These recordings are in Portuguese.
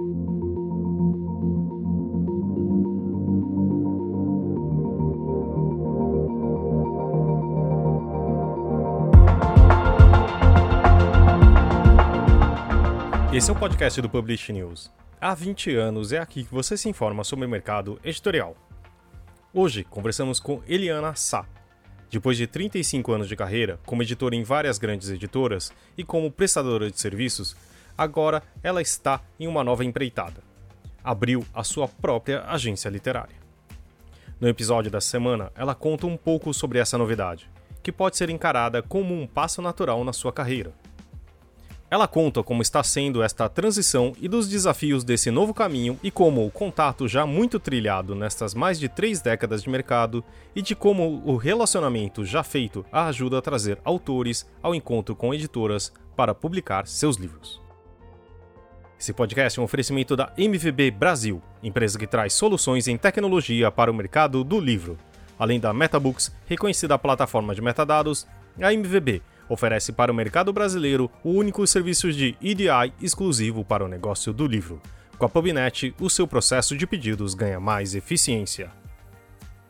Esse é o podcast do Publish News. Há 20 anos é aqui que você se informa sobre o mercado editorial. Hoje conversamos com Eliana Sá. Depois de 35 anos de carreira, como editora em várias grandes editoras e como prestadora de serviços, agora ela está em uma nova empreitada. Abriu a sua própria agência literária. No episódio da semana, ela conta um pouco sobre essa novidade, que pode ser encarada como um passo natural na sua carreira ela conta como está sendo esta transição e dos desafios desse novo caminho e como o contato já muito trilhado nestas mais de três décadas de mercado e de como o relacionamento já feito a ajuda a trazer autores ao encontro com editoras para publicar seus livros. Esse podcast é um oferecimento da MVB Brasil, empresa que traz soluções em tecnologia para o mercado do livro. Além da MetaBooks, reconhecida plataforma de metadados, a MVB oferece para o mercado brasileiro o único serviço de EDI exclusivo para o negócio do livro. Com a Pubnet, o seu processo de pedidos ganha mais eficiência.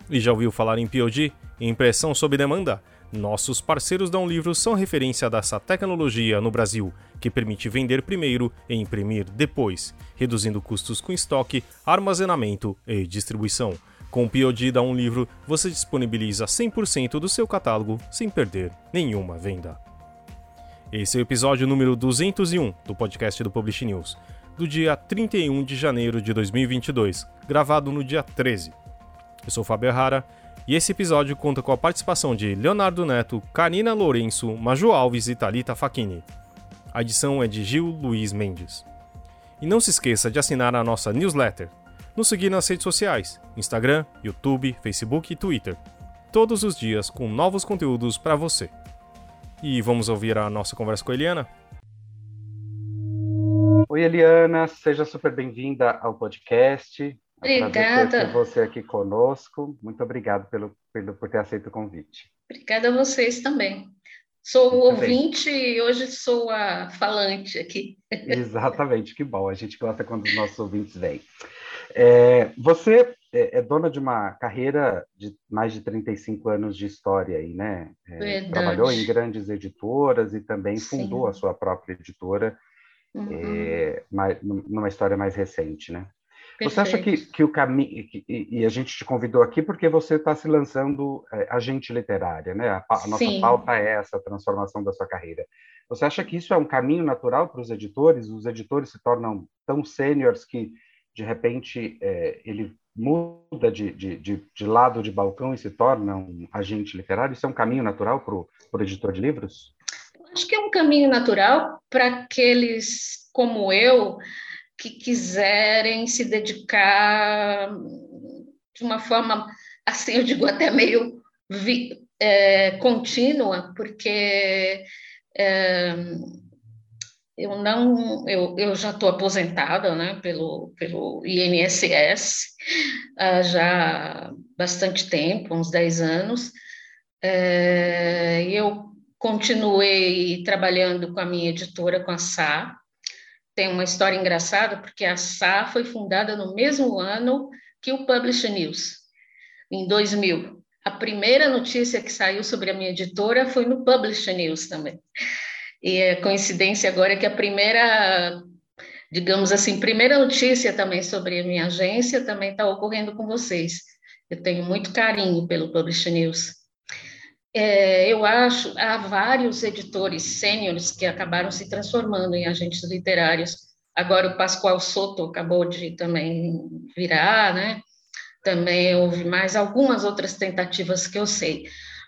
E já ouviu falar em POD? Impressão sob demanda? Nossos parceiros Um Livro são referência dessa tecnologia no Brasil, que permite vender primeiro e imprimir depois, reduzindo custos com estoque, armazenamento e distribuição. Com o POD da Um Livro, você disponibiliza 100% do seu catálogo sem perder nenhuma venda. Esse é o episódio número 201 do podcast do Publish News, do dia 31 de janeiro de 2022, gravado no dia 13. Eu sou Fábio Errara e esse episódio conta com a participação de Leonardo Neto, Karina Lourenço, Maju Alves e Talita Facchini. A edição é de Gil Luiz Mendes. E não se esqueça de assinar a nossa newsletter nos seguir nas redes sociais: Instagram, YouTube, Facebook e Twitter. Todos os dias com novos conteúdos para você. E vamos ouvir a nossa conversa com a Eliana? Oi, Eliana, seja super bem-vinda ao podcast. Obrigada. Ter você aqui conosco. Muito obrigado pelo, pelo, por ter aceito o convite. Obrigada a vocês também. Sou o ouvinte e hoje sou a falante aqui. Exatamente, que bom. A gente gosta quando os nossos ouvintes vêm. É, você é, é, dona de uma carreira de mais de 35 anos de história aí, né? É, trabalhou em grandes editoras e também Sim. fundou a sua própria editora uhum. é, numa história mais recente, né? Perfeito. Você acha que, que o caminho. E a gente te convidou aqui porque você está se lançando é, agente literária, né? A, a nossa Sim. pauta é essa, a transformação da sua carreira. Você acha que isso é um caminho natural para os editores? Os editores se tornam tão sêniores que de repente é, ele muda de, de, de, de, lado de balcão e se torna um agente literário? Isso é um caminho natural para o editor de livros? Acho que é um caminho natural para aqueles como eu que quiserem se dedicar de uma forma, assim, eu digo até meio vi, é, contínua, porque é, eu não, eu, eu já estou aposentada, né, pelo, pelo INSS, uh, já há bastante tempo, uns 10 anos, é, eu continuei trabalhando com a minha editora, com a Sá, tem uma história engraçada, porque a Sá foi fundada no mesmo ano que o Publish News, em 2000. A primeira notícia que saiu sobre a minha editora foi no Publish News também. E a coincidência agora é que a primeira, digamos assim, primeira notícia também sobre a minha agência também está ocorrendo com vocês. Eu tenho muito carinho pelo Publish News. É, eu acho, há vários editores sêniores que acabaram se transformando em agentes literários. Agora o Pascoal Soto acabou de também virar, né? Também houve mais algumas outras tentativas que eu sei.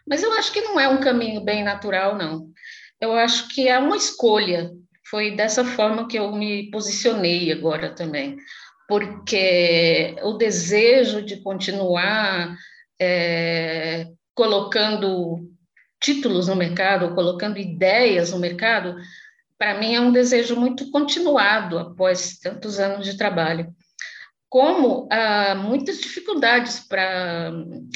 Mas eu acho que não é um caminho bem natural, não eu acho que é uma escolha. Foi dessa forma que eu me posicionei agora também, porque o desejo de continuar é, colocando títulos no mercado, colocando ideias no mercado, para mim é um desejo muito continuado após tantos anos de trabalho. Como há muitas dificuldades para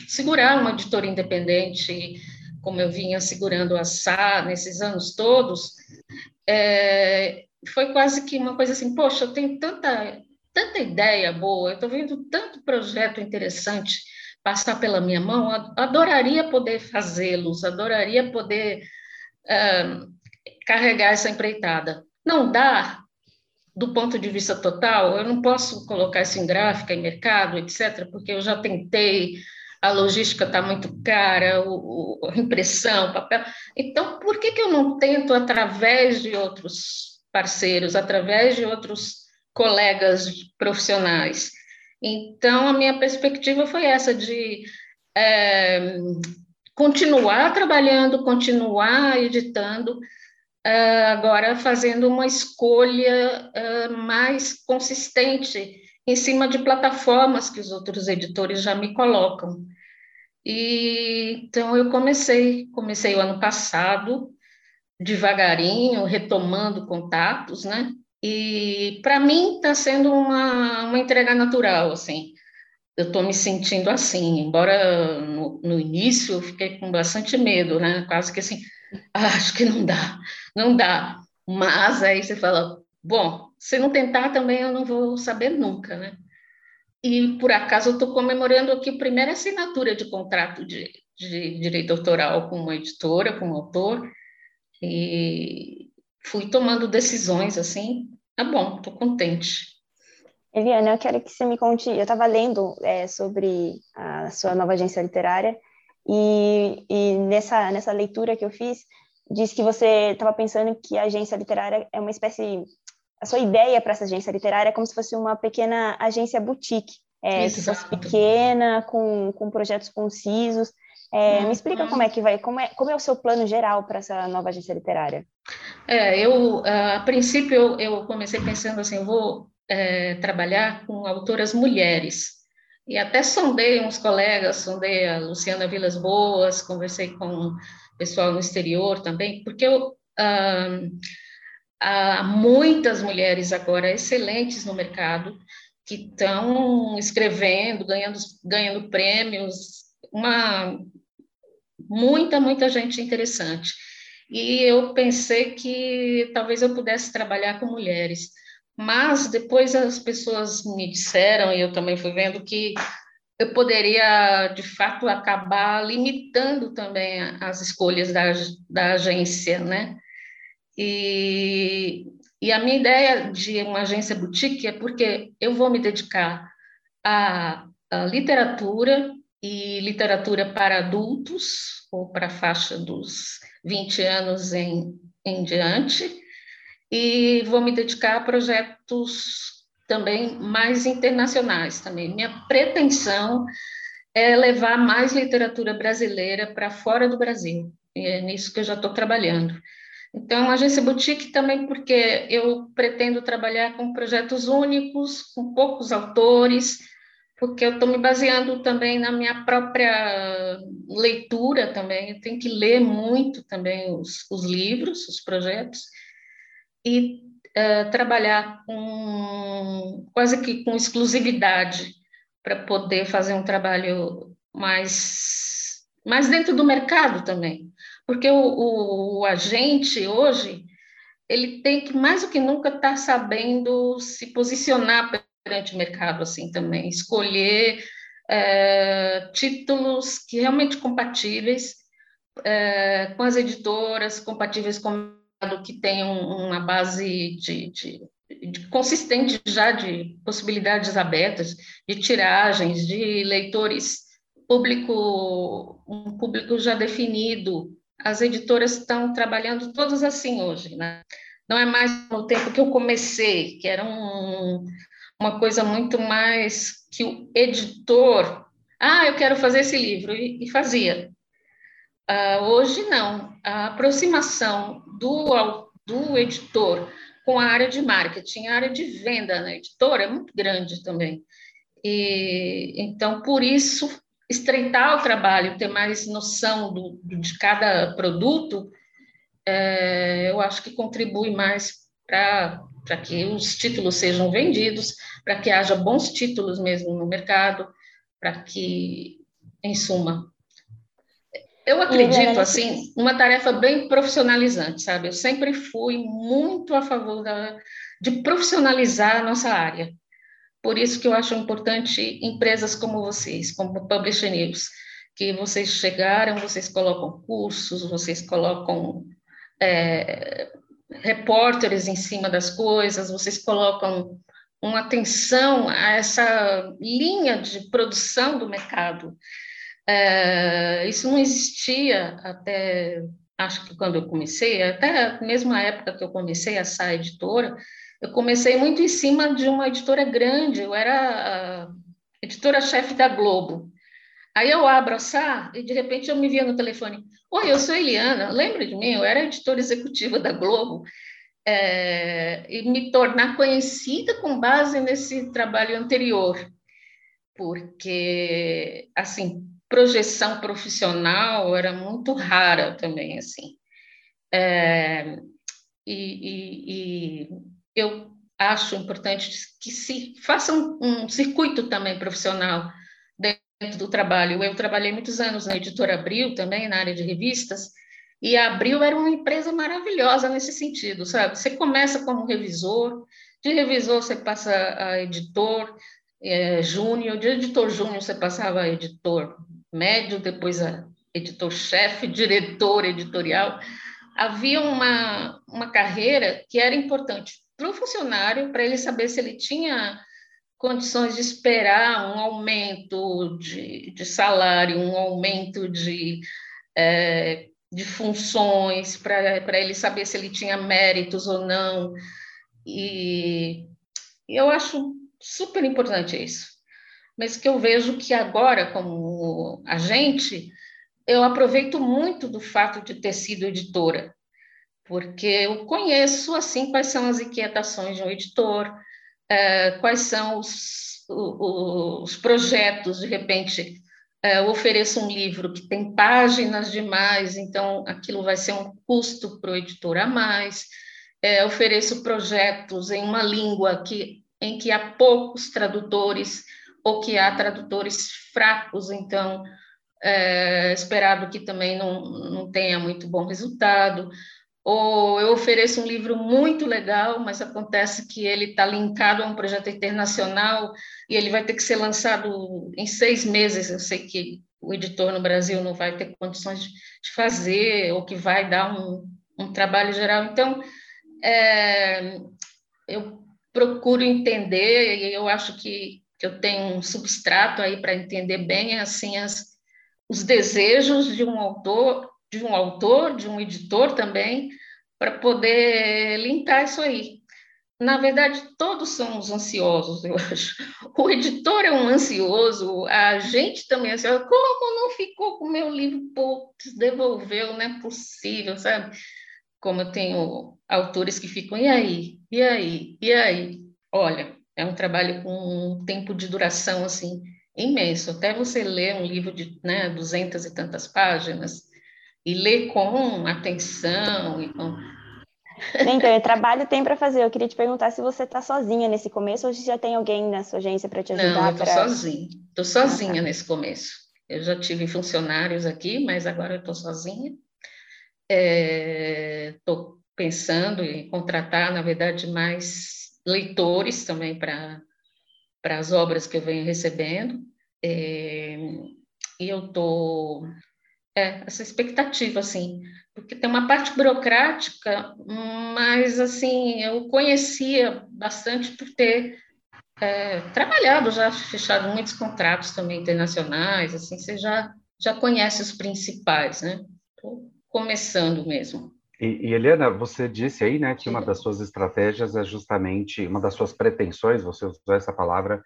segurar uma editora independente, como eu vinha segurando a SA nesses anos todos, é, foi quase que uma coisa assim, poxa, eu tenho tanta, tanta ideia boa, eu estou vendo tanto projeto interessante passar pela minha mão, adoraria poder fazê-los, adoraria poder uh, carregar essa empreitada. Não dá, do ponto de vista total, eu não posso colocar isso em gráfica, em mercado, etc., porque eu já tentei, a logística está muito cara, o, o, a impressão, papel. Então, por que, que eu não tento, através de outros parceiros, através de outros colegas profissionais? Então, a minha perspectiva foi essa, de é, continuar trabalhando, continuar editando, uh, agora fazendo uma escolha uh, mais consistente em cima de plataformas que os outros editores já me colocam. E então eu comecei, comecei o ano passado, devagarinho, retomando contatos, né? E para mim está sendo uma, uma entrega natural, assim. Eu estou me sentindo assim, embora no, no, início eu fiquei com bastante medo, né? Quase que assim, ah, acho que não dá, não dá. Mas aí você fala, bom, se não tentar também eu não vou saber nunca, né? E por acaso eu estou comemorando aqui a primeira assinatura de contrato de, de direito autoral com uma editora, com um autor, e fui tomando decisões assim. Tá bom, estou contente. Eliana, eu quero que você me conte. Eu estava lendo é, sobre a sua nova agência literária e, e nessa, nessa leitura que eu fiz, diz que você estava pensando que a agência literária é uma espécie. A sua ideia para essa agência literária é como se fosse uma pequena agência boutique, é, que fosse pequena, com, com projetos concisos. É, uhum. Me explica como é que vai, como é, como é o seu plano geral para essa nova agência literária? É, eu, a princípio, eu, eu comecei pensando assim, eu vou é, trabalhar com autoras mulheres, e até sondei uns colegas, sondei a Luciana Vilas Boas, conversei com pessoal no exterior também, porque eu, ah, há muitas mulheres agora excelentes no mercado que estão escrevendo, ganhando, ganhando prêmios, uma muita, muita gente interessante. E eu pensei que talvez eu pudesse trabalhar com mulheres. Mas depois as pessoas me disseram, e eu também fui vendo, que eu poderia, de fato, acabar limitando também as escolhas da, da agência, né? E, e a minha ideia de uma agência boutique é porque eu vou me dedicar à, à literatura e literatura para adultos, ou para a faixa dos 20 anos em, em diante, e vou me dedicar a projetos também mais internacionais também. Minha pretensão é levar mais literatura brasileira para fora do Brasil, e é nisso que eu já estou trabalhando. Então, a agência boutique também porque eu pretendo trabalhar com projetos únicos, com poucos autores, porque eu estou me baseando também na minha própria leitura também, eu tenho que ler muito também os, os livros, os projetos, e uh, trabalhar com quase que com exclusividade para poder fazer um trabalho mais, mais dentro do mercado também. Porque o, o, o agente hoje ele tem que mais do que nunca estar tá sabendo se posicionar perante o mercado assim também, escolher é, títulos que realmente compatíveis é, com as editoras, compatíveis com que tem uma base de, de, de, consistente já de possibilidades abertas, de tiragens, de leitores, público, um público já definido. As editoras estão trabalhando todas assim hoje, né? Não é mais no tempo que eu comecei, que era um, uma coisa muito mais que o editor, ah, eu quero fazer esse livro, e, e fazia. Uh, hoje não, a aproximação do, do editor com a área de marketing, a área de venda na editora é muito grande também. E, então, por isso, estreitar o trabalho, ter mais noção do, de cada produto, é, eu acho que contribui mais para que os títulos sejam vendidos, para que haja bons títulos mesmo no mercado, para que, em suma, Eu acredito, assim, uma tarefa bem profissionalizante, sabe? Eu sempre fui muito a favor da, de profissionalizar a nossa área. Por isso que eu acho importante empresas como vocês, como Publisher News, que vocês chegaram, vocês colocam cursos, vocês colocam é, repórteres em cima das coisas, vocês colocam uma atenção a essa linha de produção do mercado. É, isso não existia até, acho que quando eu comecei, até mesmo a época que eu comecei a SAI Editora, eu comecei muito em cima de uma editora grande, eu era editora-chefe da Globo. Aí eu abro a SAR e de repente eu me via no telefone, oi, eu sou Eliana, lembra de mim? Eu era editora executiva da Globo. É, e me tornar conhecida com base nesse trabalho anterior, porque, assim, projeção profissional era muito rara também, assim. É, e, e, e, eu acho importante que se faça um, um circuito também profissional do trabalho. Eu trabalhei muitos anos na editora Abril também, na área de revistas, e a Abril era uma empresa maravilhosa nesse sentido, sabe? Você começa como revisor, de revisor você passa a editor é, júnior, de editor júnior você passava a editor médio, depois a editor-chefe, diretor editorial. Havia uma, uma carreira que era importante para o funcionário, para ele saber se ele tinha condições de esperar um aumento de, de salário, um aumento de, é, de funções, para ele saber se ele tinha méritos ou não. E eu acho super importante isso. Mas que eu vejo que agora, como agente, eu aproveito muito do fato de ter sido editora, porque eu conheço assim quais são as inquietações de um editor, é, quais são os, os, projetos, de repente, eu ofereço um livro que tem páginas demais, então aquilo vai ser um custo para o editor a mais. É, ofereço projetos em uma língua que, em que há poucos tradutores ou que há tradutores fracos, então é esperado que também não, não tenha muito bom resultado ou eu ofereço um livro muito legal, mas acontece que ele está linkado a um projeto internacional e ele vai ter que ser lançado em seis meses. Eu sei que o editor no Brasil não vai ter condições de, fazer, ou que vai dar um, um trabalho geral. Então, é, eu procuro entender, e eu acho que, que eu tenho um substrato aí para entender bem assim as, os desejos de um autor de um autor, de um editor também, para poder limpar isso aí. Na verdade, todos somos ansiosos, eu acho. O editor é um ansioso, a gente também é ansioso. Como não ficou com o meu livro? Devolveu, não é possível, sabe? Como eu tenho autores que ficam, e aí? E aí? E aí? Olha, é um trabalho com um tempo de duração, assim, imenso. Até você ler um livro de né, duzentas e tantas páginas, e ler com atenção e com então, trabalho tem para fazer. Eu queria te perguntar se você está sozinha nesse começo ou se já tem alguém na sua agência para te ajudar. Não, eu estou pra... sozinha. Estou sozinha ah, tá. nesse começo. Eu já tive funcionários aqui, mas agora eu estou sozinha. Estou é, pensando em contratar, na verdade, mais leitores também para as obras que eu venho recebendo. É, e eu estou é, essa expectativa, assim, porque tem uma parte burocrática, mas, assim, eu conhecia bastante por ter é, trabalhado, já fechado muitos contratos também internacionais, assim, você já, já conhece os principais, né? Começando mesmo. E, e, Helena, você disse aí, né, que uma das suas estratégias é justamente, uma das suas pretensões, você usou essa palavra,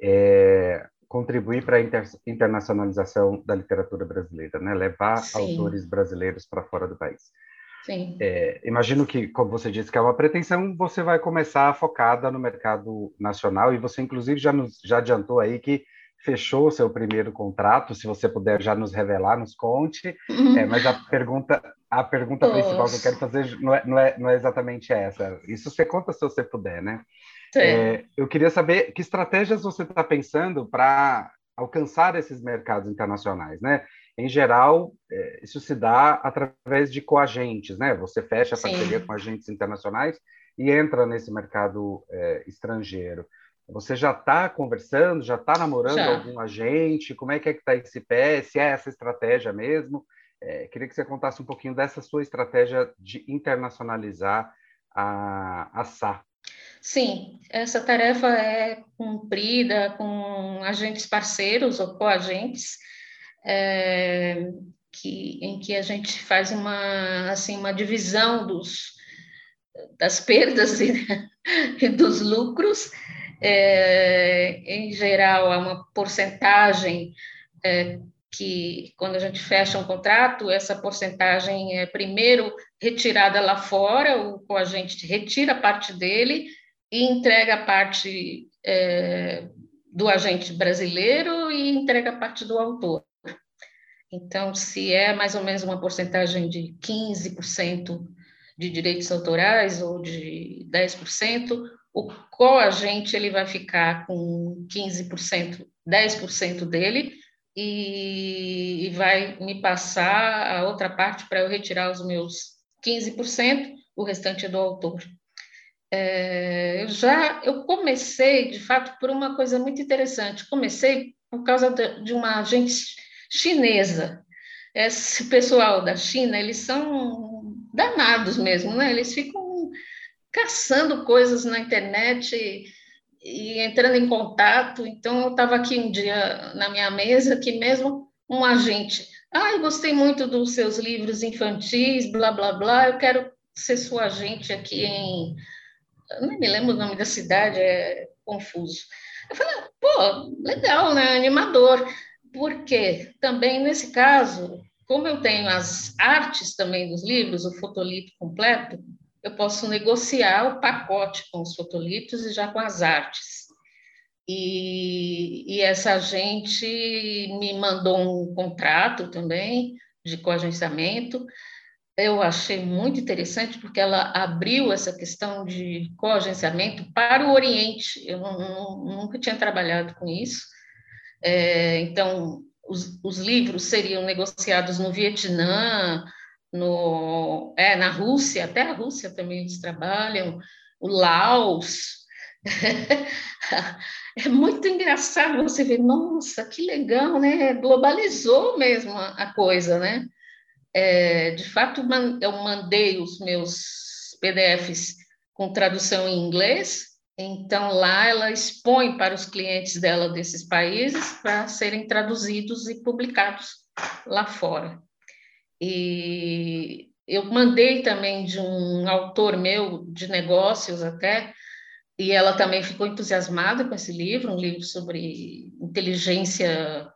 é contribuir para a inter, internacionalização da literatura brasileira, né? levar Sim. autores brasileiros para fora do país. Sim. É, imagino que, como você disse que é uma pretensão, você vai começar focada no mercado nacional e você, inclusive, já, nos, já adiantou aí que fechou seu primeiro contrato. Se você puder já nos revelar, nos conte. Uhum. É, mas a pergunta, a pergunta principal que eu quero fazer não é, não, é, não é exatamente essa. Isso você conta se você puder, né? É, eu queria saber que estratégias você está pensando para alcançar esses mercados internacionais, né? em geral, é, isso se dá através de coagentes, né? Você fecha a parceria com agentes internacionais e entra nesse mercado é, estrangeiro. Você já está conversando, já está namorando já. algum agente? Como é que é que está esse pé? Se é essa estratégia mesmo? É, queria que você contasse um pouquinho dessa sua estratégia de internacionalizar a, a SA. Sim, essa tarefa é cumprida com agentes parceiros ou coagentes, é, que, em que a gente faz uma, assim, uma divisão dos, das perdas e, e dos lucros. É, em geral, há uma porcentagem é, que, quando a gente fecha um contrato, essa porcentagem é primeiro retirada lá fora, o coagente retira parte dele e entrega a parte é, do agente brasileiro e entrega a parte do autor. Então, se é mais ou menos uma porcentagem de 15% de direitos autorais ou de 10%, o coagente ele vai ficar com 15%, 10% dele e, e vai me passar a outra parte para eu retirar os meus 15%, o restante é do autor. É, eu já eu comecei, de fato, por uma coisa muito interessante. Comecei por causa de, de uma agente chinesa. Esse pessoal da China, eles são danados mesmo, né? Eles ficam caçando coisas na internet e, e entrando em contato. Então, eu estava aqui um dia na minha mesa, que mesmo um agente, ah, eu gostei muito dos seus livros infantis, blá, blá, blá, eu quero ser sua agente aqui em eu nem me lembro o nome da cidade, é confuso. Eu falei, pô, legal, né? Animador. Porque também nesse caso, como eu tenho as artes também dos livros, o fotolito completo, eu posso negociar o pacote com os fotolitos e já com as artes. E, e essa gente me mandou um contrato também de coagenciamento eu achei muito interessante porque ela abriu essa questão de coagenciamento para o Oriente. Eu não, não, nunca tinha trabalhado com isso. É, então, os, os, livros seriam negociados no Vietnã, no, é, na Rússia, até a Rússia também eles trabalham, o Laos. é muito engraçado você ver, nossa, que legal, né? Globalizou mesmo a, a coisa, né? É, de fato, eu mandei os meus PDFs com tradução em inglês, então lá ela expõe para os clientes dela desses países para serem traduzidos e publicados lá fora. E eu mandei também de um autor meu de negócios até, e ela também ficou entusiasmada com esse livro, um livro sobre inteligência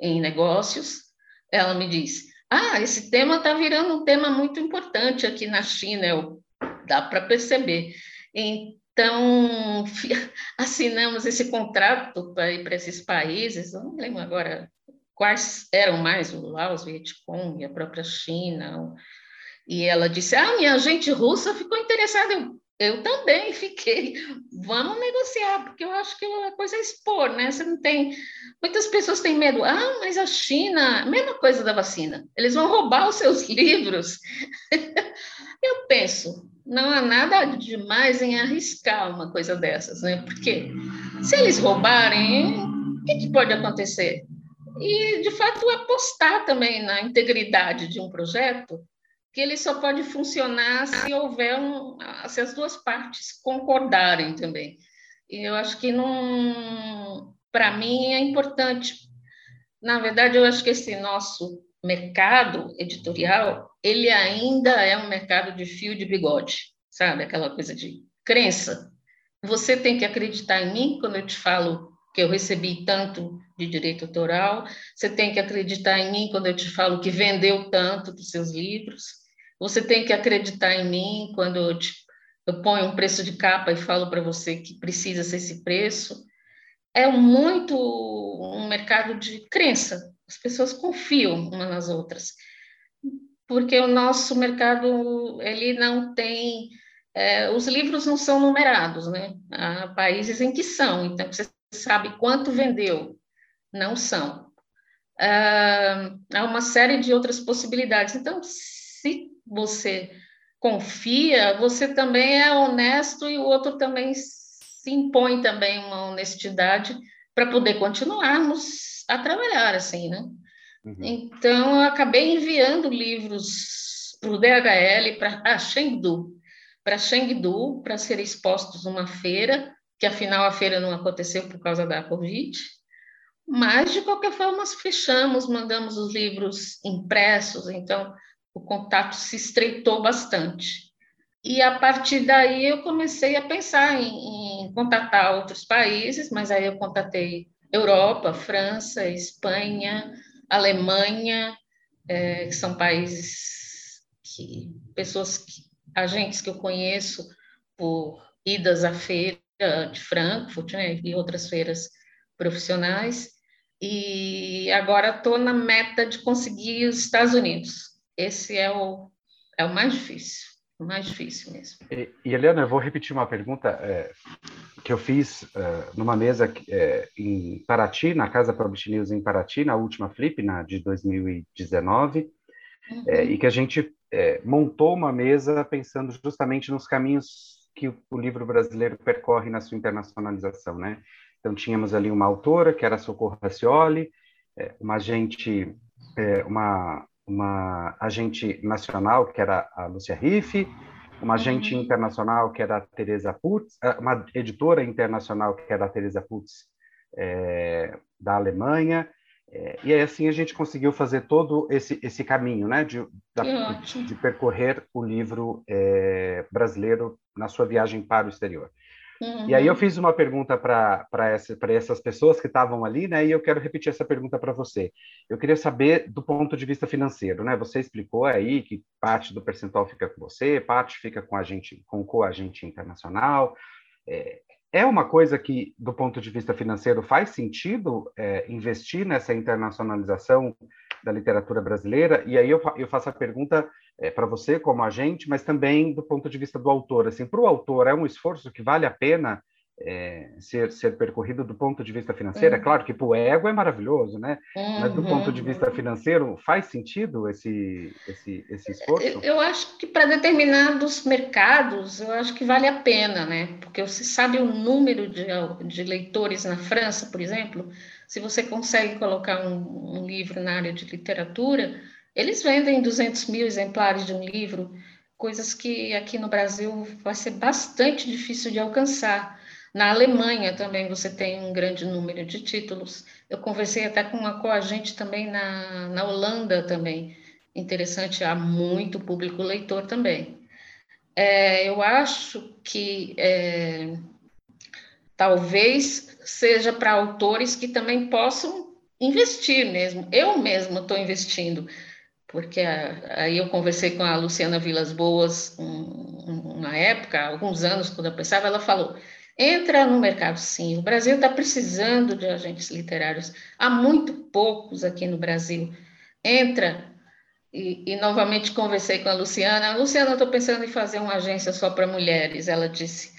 em negócios. Ela me disse: ah, esse tema está virando um tema muito importante aqui na China, eu, dá para perceber. Então, assinamos esse contrato para ir para esses países, não lembro agora quais eram mais, o Laos, o Vietcong, a própria China. E ela disse: Ah, minha agente russa ficou interessada. Eu, eu também fiquei. Vamos negociar, porque eu acho que a coisa é expor, né? Você não tem. Muitas pessoas têm medo. Ah, mas a China, mesma coisa da vacina. Eles vão roubar os seus livros. eu penso, não há nada demais em arriscar uma coisa dessas, né? Porque se eles roubarem, o que, que pode acontecer? E, de fato, apostar também na integridade de um projeto que ele só pode funcionar se houver um, se as duas partes concordarem também. E eu acho que não, para mim é importante. Na verdade, eu acho que esse nosso mercado editorial, ele ainda é um mercado de fio de bigode, sabe? Aquela coisa de crença. Você tem que acreditar em mim quando eu te falo que eu recebi tanto de direito autoral, você tem que acreditar em mim quando eu te falo que vendeu tanto dos seus livros, você tem que acreditar em mim quando eu, te, eu ponho um preço de capa e falo para você que precisa ser esse preço. É muito um mercado de crença. As pessoas confiam umas nas outras. Porque o nosso mercado, ele não tem... É, os livros não são numerados, né? Há países em que são. Então, você sabe quanto vendeu. Não são. uh, há uma série de outras possibilidades. Então, se você confia, você também é honesto e o outro também se impõe também uma honestidade para poder continuarmos a trabalhar assim, né? Uhum. Então, eu acabei enviando livros para o DHL, para a Chengdu, para Chengdu, para serem expostos numa feira, que afinal a feira não aconteceu por causa da Covid, mas de qualquer forma fechamos, mandamos os livros impressos, então o contato se estreitou bastante. E a partir daí eu comecei a pensar em, em contatar outros países, mas aí eu contatei Europa, França, Espanha, Alemanha, é, que são países que pessoas, que, agentes que eu conheço por idas à feira de Frankfurt né, e outras feiras profissionais. E agora estou na meta de conseguir os Estados Unidos esse é o, é o mais difícil, o mais difícil mesmo. E, e Eliana, eu vou repetir uma pergunta é, que eu fiz uh, numa mesa é, em Paraty, na Casa Publish News em Paraty, na última Flip, na de 2019, uhum. é, e que a gente é, montou uma mesa pensando justamente nos caminhos que o, livro brasileiro percorre na sua internacionalização, né? Então, tínhamos ali uma autora, que era Socorro Racioli, é, uma agente, é, uma uma agente nacional, que era a Lúcia Riff, uma agente uhum. internacional, que era a Teresa Putz, eh, uma editora internacional, que era a Teresa Putz, é, da Alemanha, é, e aí, assim, a gente conseguiu fazer todo esse, esse caminho, né, de, da, de, de, percorrer o livro é, brasileiro na sua viagem para o exterior. Uhum. E aí eu fiz uma pergunta para essa, essas pessoas que estavam ali, né? E eu quero repetir essa pergunta para você. Eu queria saber do ponto de vista financeiro, né? Você explicou aí que parte do percentual fica com você, parte fica com a gente, com o coagente internacional. É, é uma coisa que, do ponto de vista financeiro, faz sentido é, investir nessa internacionalização da literatura brasileira? E aí eu, eu faço a pergunta é, para você como agente, mas também do ponto de vista do autor. Assim, para o autor, é um esforço que vale a pena é, ser, ser percorrido do ponto de vista financeiro. É uhum. É claro que para o ego é maravilhoso, né? Uhum. Mas do ponto de vista financeiro, faz sentido esse, esse, esse esforço? Eu acho que para determinados mercados, eu acho que vale a pena, né? Porque você sabe o número de, de leitores na França, por exemplo, se você consegue colocar um, um livro na área de literatura, eles vendem 200 mil exemplares de um livro, coisas que aqui no Brasil vai ser bastante difícil de alcançar. Na Alemanha também você tem um grande número de títulos. Eu conversei até com uma coagente também na, na Holanda também. Interessante, há muito público leitor também. É, eu acho que é, talvez seja para autores que também possam investir mesmo. Eu mesma estou investindo porque aí eu conversei com a Luciana Vilas Boas um, uma época, alguns anos, quando eu pensava, ela falou: entra no mercado sim, o Brasil está precisando de agentes literários, há muito poucos aqui no Brasil. Entra. E, e novamente conversei com a Luciana. Luciana, estou pensando em fazer uma agência só para mulheres. Ela disse: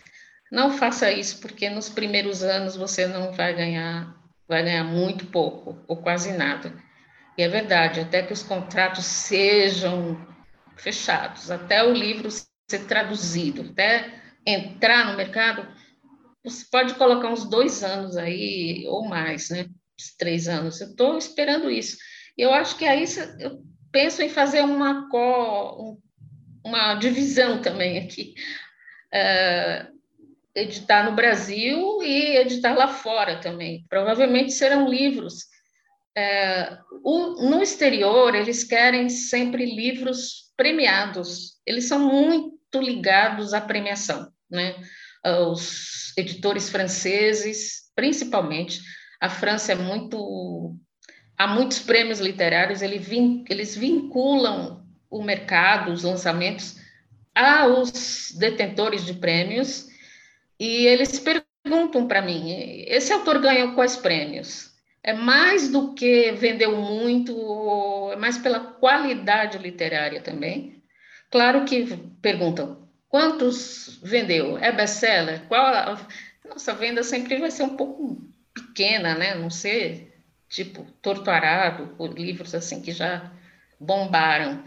não faça isso, porque nos primeiros anos você não vai ganhar, vai ganhar muito pouco, ou quase nada. E é verdade, até que os contratos sejam fechados, até o livro ser traduzido, até entrar no mercado, você pode colocar uns dois anos aí, ou mais, né? Três anos. Eu estou esperando isso. Eu acho que aí eu penso em fazer uma, co, uma divisão também aqui. Uh, editar no Brasil e editar lá fora também. Provavelmente serão livros é, o, no exterior, eles querem sempre livros premiados, eles são muito ligados à premiação, né? Os editores franceses, principalmente, a França é muito. Há muitos prêmios literários, eles vinculam o mercado, os lançamentos, aos detentores de prêmios, e eles perguntam para mim: esse autor ganhou quais prêmios? é mais do que vendeu muito, é mais pela qualidade literária também. Claro que perguntam quantos vendeu? É best-seller? Qual a... Nossa venda sempre vai ser um pouco pequena, né? Não sei, tipo Torto Arado, livros assim que já bombaram,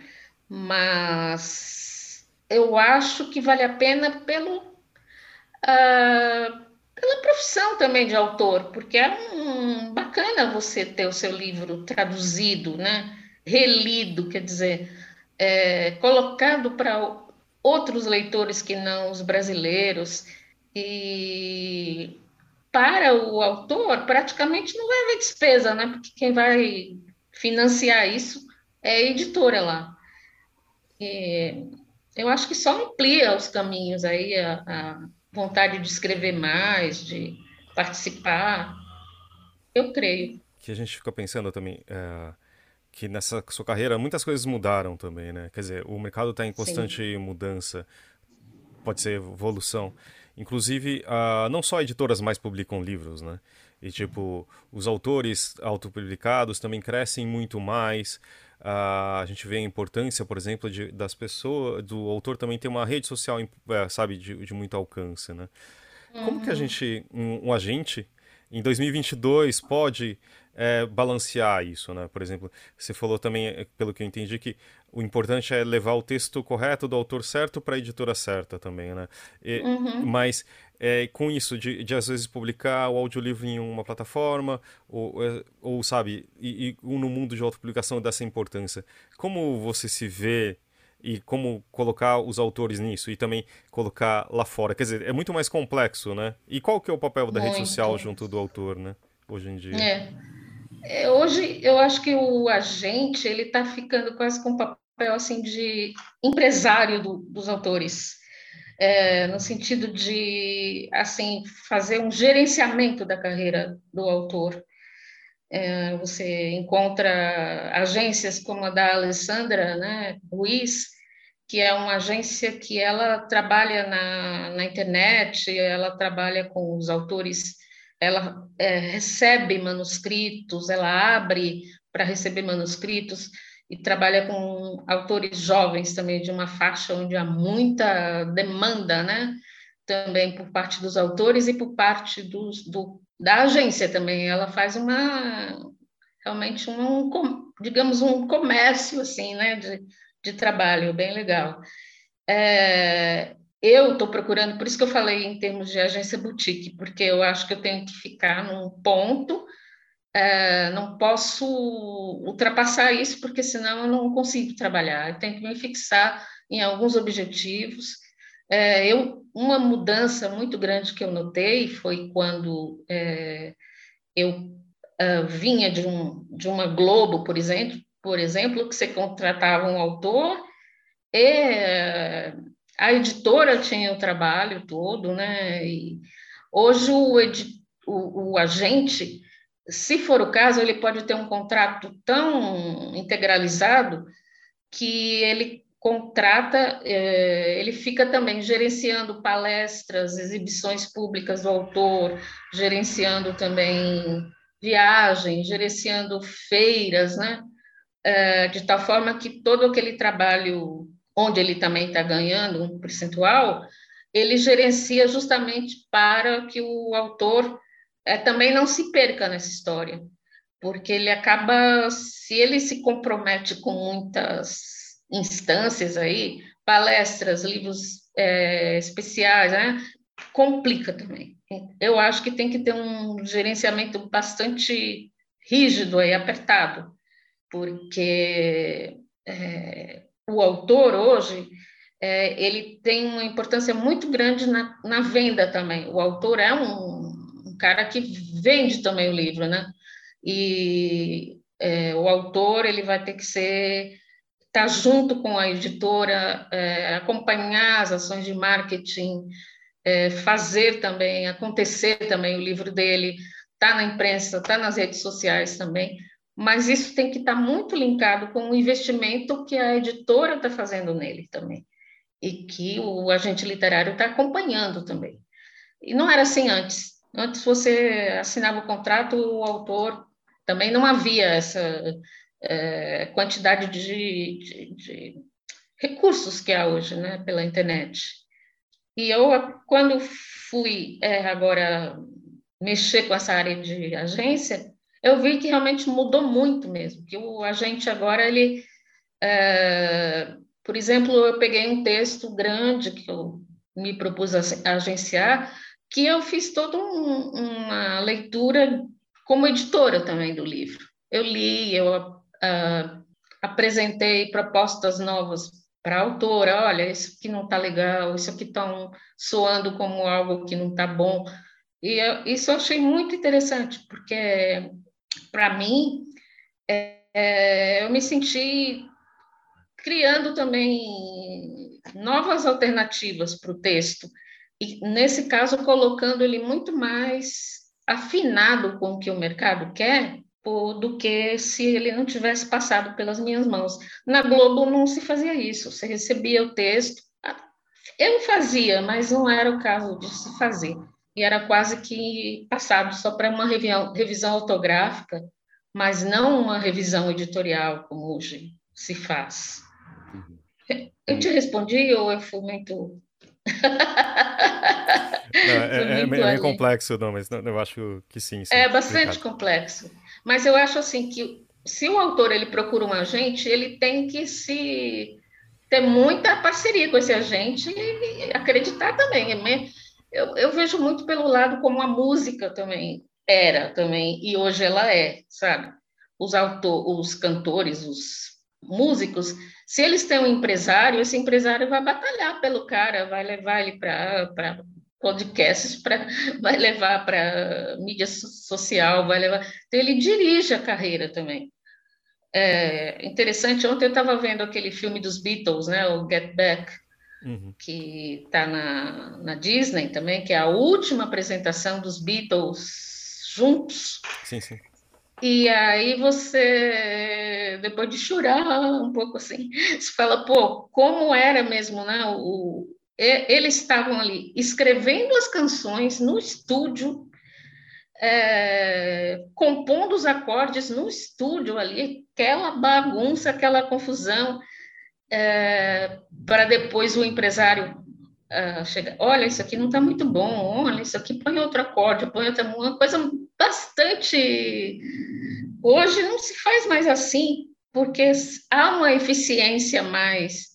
mas eu acho que vale a pena pelo uh, pela profissão também de autor, porque é um, bacana você ter o seu livro traduzido, né, relido, quer dizer, é, colocado para outros leitores que não os brasileiros e para o autor praticamente não vai haver despesa, né? Porque quem vai financiar isso é a editora lá. E eu acho que só amplia os caminhos aí, a, a vontade de escrever mais, de participar. Eu creio. Que a gente fica pensando também. É, que nessa sua carreira muitas coisas mudaram também, né? Quer dizer, o mercado está em constante Sim. mudança, pode ser evolução. Inclusive, uh, não só editoras mais publicam livros, né? E, tipo, os autores autopublicados também crescem muito mais. Uh, a gente vê a importância, por exemplo, de, das pessoas, do autor também ter uma rede social, é, sabe, de, de muito alcance, né? Uhum. Como que a uhum. gente, um, um agente, em 2022 pode é, balancear isso, né? Por exemplo, você falou também, é, pelo que eu entendi, que o importante é levar o texto correto do autor certo para a editora certa também, né? E, uhum. Mas é, com isso, de, de, às vezes publicar o audiolivro em uma plataforma, ou, é, ou sabe, e, e no mundo de autopublicação dessa importância, como você se vê e como colocar os autores nisso e também colocar lá fora? Quer dizer, é muito mais complexo, né? E qual que é o papel da muito. rede social junto do autor, né? Hoje em dia. É. É, hoje eu acho que o agente ele está ficando quase com um papel assim de empresário do, dos autores, é, no sentido de assim fazer um gerenciamento da carreira do autor. É, você encontra agências como a da Alessandra né, Ruiz, que é uma agência que ela trabalha na, na internet, ela trabalha com os autores ela é, recebe manuscritos, ela abre para receber manuscritos e trabalha com autores jovens também, de uma faixa onde há muita demanda, né? Também por parte dos autores e por parte dos, do, da agência também. Ela faz uma, realmente, um, digamos, um comércio, assim, né? De, de trabalho, bem legal. É, eu estou procurando, por isso que eu falei em termos de agência boutique, porque eu acho que eu tenho que ficar num ponto, é, não posso ultrapassar isso, porque senão eu não consigo trabalhar. Eu tenho que me fixar em alguns objetivos. É, eu, uma mudança muito grande que eu notei foi quando é, eu é, vinha de, um, de uma Globo, por exemplo, por exemplo, que você contratava um autor e a editora tinha o trabalho todo, né? E hoje o, edi, o, o agente, se for o caso, ele pode ter um contrato tão integralizado que ele contrata, é, ele fica também gerenciando palestras, exibições públicas do autor, gerenciando também viagens, gerenciando feiras, né? É, de tal forma que todo aquele trabalho onde ele também está ganhando um percentual, ele gerencia justamente para que o autor é, também não se perca nessa história, porque ele acaba, se ele se compromete com muitas instâncias aí, palestras, livros é, especiais, né, complica também. Eu acho que tem que ter um gerenciamento bastante rígido aí, apertado, porque é, o autor hoje é, ele tem uma importância muito grande na, na venda também. O autor é um, um, cara que vende também o livro, né? E é, o autor ele vai ter que ser estar tá junto com a editora, é, acompanhar as ações de marketing, é, fazer também acontecer também o livro dele, tá na imprensa, tá nas redes sociais também mas isso tem que estar tá muito linkado com o investimento que a editora está fazendo nele também, e que o agente literário está acompanhando também. E não era assim antes. Antes você assinava o contrato, o autor também não havia essa é, quantidade de, de, de, recursos que há hoje, né, pela internet. E eu, quando fui é, agora mexer com essa área de agência, eu vi que realmente mudou muito mesmo, que o agente agora, ele, é, por exemplo, eu peguei um texto grande que eu me propus a agenciar, que eu fiz toda um, uma leitura como editora também do livro. Eu li, eu uh, apresentei propostas novas para a autora, olha, isso aqui não está legal, isso aqui está soando como algo que não está bom. E eu, isso eu achei muito interessante, porque, para mim, é, é, eu me senti criando também novas alternativas para o texto, e, nesse caso, colocando ele muito mais afinado com o que o mercado quer, do que se ele não tivesse passado pelas minhas mãos. Na Globo não se fazia isso, você recebia o texto, eu fazia, mas não era o caso de se fazer, e era quase que passado só para uma revisão, ortográfica, mas não uma revisão editorial, como hoje se faz. Eu te respondi ou eu fui muito não, é, é, é, meio complexo, não, mas não, eu acho que sim. sim é bastante explicado. complexo. Mas eu acho assim que se o autor ele procura um agente, ele tem que se ter muita parceria com esse agente e acreditar também. Eu, eu vejo muito pelo lado como a música também era também e hoje ela é, sabe? Os autor, os cantores, os músicos, se eles têm um empresário, esse empresário vai batalhar pelo cara, vai levar ele para podcasts, pra, vai levar para mídia social, vai levar. Então, ele dirige a carreira também. É interessante, ontem eu estava vendo aquele filme dos Beatles, né, o Get Back, uhum. que está na, na Disney também, que é a última apresentação dos Beatles juntos. Sim, sim. E aí você, depois de chorar um pouco assim, você fala, pô, como era mesmo, né? O, eles estavam ali escrevendo as canções no estúdio, é, compondo os acordes no estúdio ali, aquela bagunça, aquela confusão, é, para depois o empresário uh, chegar, olha, isso aqui não está muito bom, olha, isso aqui põe outro acorde, põe outra, uma coisa bastante. Hoje não se faz mais assim, porque há uma eficiência mais,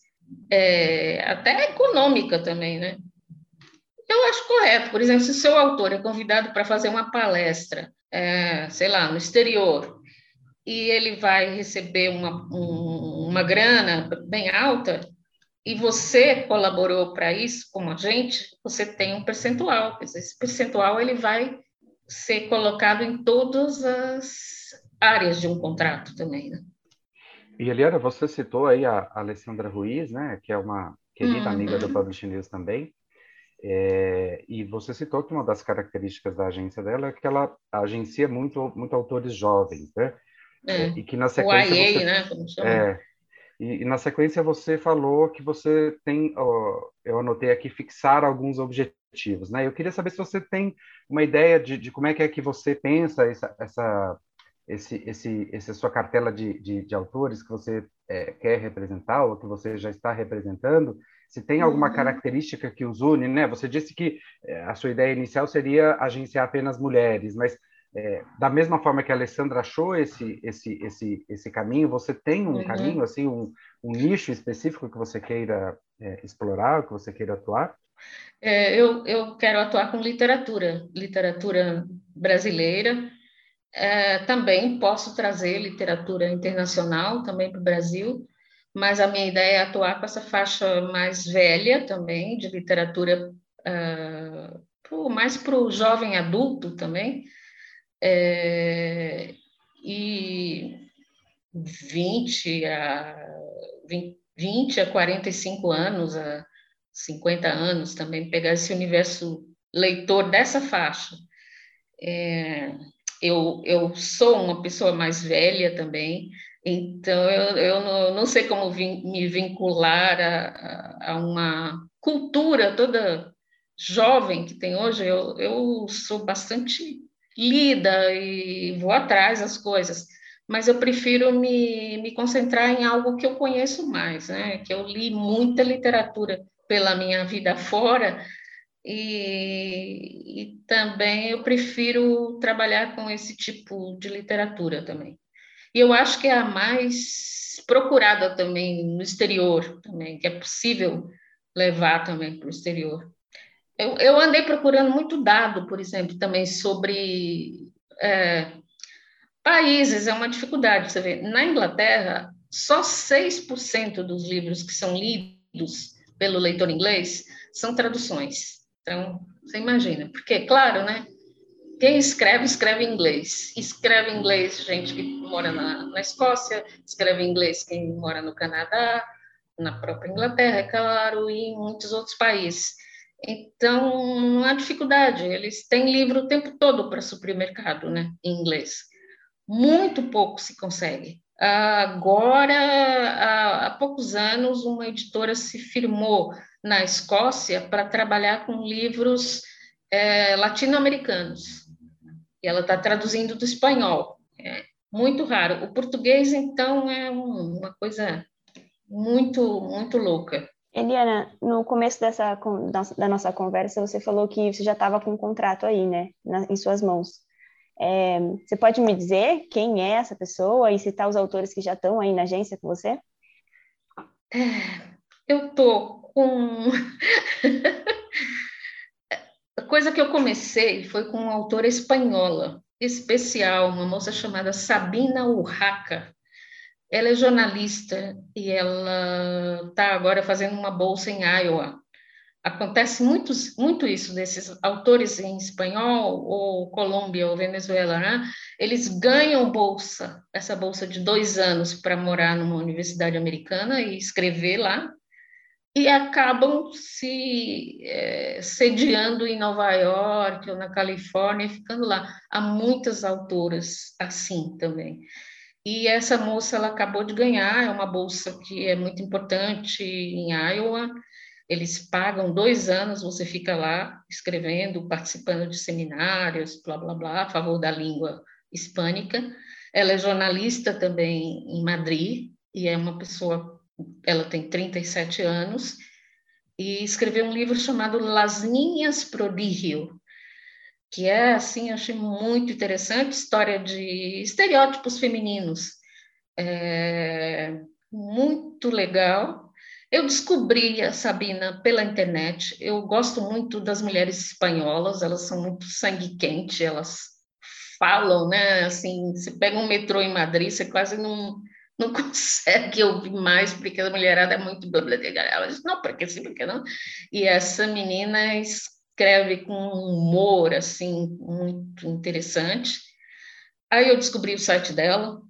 é, até econômica também, né? Eu acho correto, por exemplo, se o seu autor é convidado para fazer uma palestra, é, sei lá, no exterior, e ele vai receber uma, um, uma grana bem alta, e você colaborou para isso como agente, você tem um percentual. Esse percentual ele vai ser colocado em todas as áreas de um contrato também, né? E Eliana, você citou aí a Alessandra Ruiz, né, que é uma querida uhum. amiga do Publishing News também, é, e você citou que uma das características da agência dela é que ela agencia muito, muito autores jovens, né? É. E que na sequência o IA, você, né, como chama? É, e, e, na sequência você falou que você tem, ó, eu anotei aqui, fixar alguns objetivos, né? Eu queria saber se você tem uma ideia de, de como é que é que você pensa essa, essa esse, esse, essa sua cartela de, de, de autores que você é, quer representar ou que você já está representando, se tem alguma uhum. característica que os une, né? Você disse que é, a sua ideia inicial seria agenciar apenas mulheres, mas é, da mesma forma que a Alessandra achou esse esse esse esse caminho, você tem um uhum. caminho assim, um, um, nicho específico que você queira é, explorar, que você queira atuar? É, eu eu quero atuar com literatura, literatura brasileira. É, também posso trazer literatura internacional também para o Brasil, mas a minha ideia é atuar com essa faixa mais velha também de literatura uh, pro, mais para o jovem adulto também é, e 20 a, 20, a 45 anos, a 50 anos também, pegar esse universo leitor dessa faixa. É, eu, eu sou uma pessoa mais velha também, então eu, eu não, não sei como vim, me vincular a, a, uma cultura toda jovem que tem hoje. Eu, eu sou bastante lida e vou atrás das coisas, mas eu prefiro me, me concentrar em algo que eu conheço mais, né? Que eu li muita literatura pela minha vida fora e, e também eu prefiro trabalhar com esse tipo de literatura também. E eu acho que é a mais procurada também no exterior, também, que é possível levar também para o exterior. Eu, eu, andei procurando muito dado, por exemplo, também sobre é, países, é uma dificuldade, você vê. Na Inglaterra, só 6% dos livros que são lidos pelo leitor inglês são traduções. Então, você imagina, porque, claro, né? Quem escreve, escreve em inglês. Escreve em inglês gente que mora na, na Escócia, escreve em inglês quem mora no Canadá, na própria Inglaterra, é claro, e em muitos outros países. Então, não há dificuldade, eles têm livro o tempo todo para suprir o mercado, né, em inglês. Muito pouco se consegue. Agora, há, poucos anos, uma editora se firmou na Escócia para trabalhar com livros é, latino-americanos. E ela está traduzindo do espanhol. É muito raro. O português, então, é um, uma coisa muito, muito louca. Eliana, no começo dessa da nossa conversa, você falou que você já estava com um contrato aí, né, na, em suas mãos. É, você pode me dizer quem é essa pessoa e citar os autores que já estão aí na agência com você? É, eu tô com a coisa que eu comecei foi com uma autora espanhola especial, uma moça chamada Sabina Urraca. Ela é jornalista e ela está agora fazendo uma bolsa em Iowa. Acontece muito, muito isso desses autores em espanhol, ou Colômbia, ou Venezuela, né? eles ganham bolsa, essa bolsa de dois anos para morar numa universidade americana e escrever lá, e acabam se é, sediando em Nova York ou na Califórnia, ficando lá. Há muitas autoras assim também. E essa moça ela acabou de ganhar, é uma bolsa que é muito importante em Iowa. Eles pagam dois anos, você fica lá escrevendo, participando de seminários, blá blá blá, a favor da língua hispânica. Ela é jornalista também em Madrid e é uma pessoa, ela tem 37 anos e escreveu um livro chamado Las Niñas Prodigio, que é, assim, achei muito interessante, história de estereótipos femininos. É, muito legal. Eu descobri a Sabina pela internet. Eu gosto muito das mulheres espanholas, elas são muito sangue quente, elas falam, né? Assim, você pega um metrô em Madrid, você quase não, não consegue ouvir mais, porque a mulherada é muito não, porque sim, porque não. E essa menina escreve com um humor assim muito interessante. Aí eu descobri o site dela,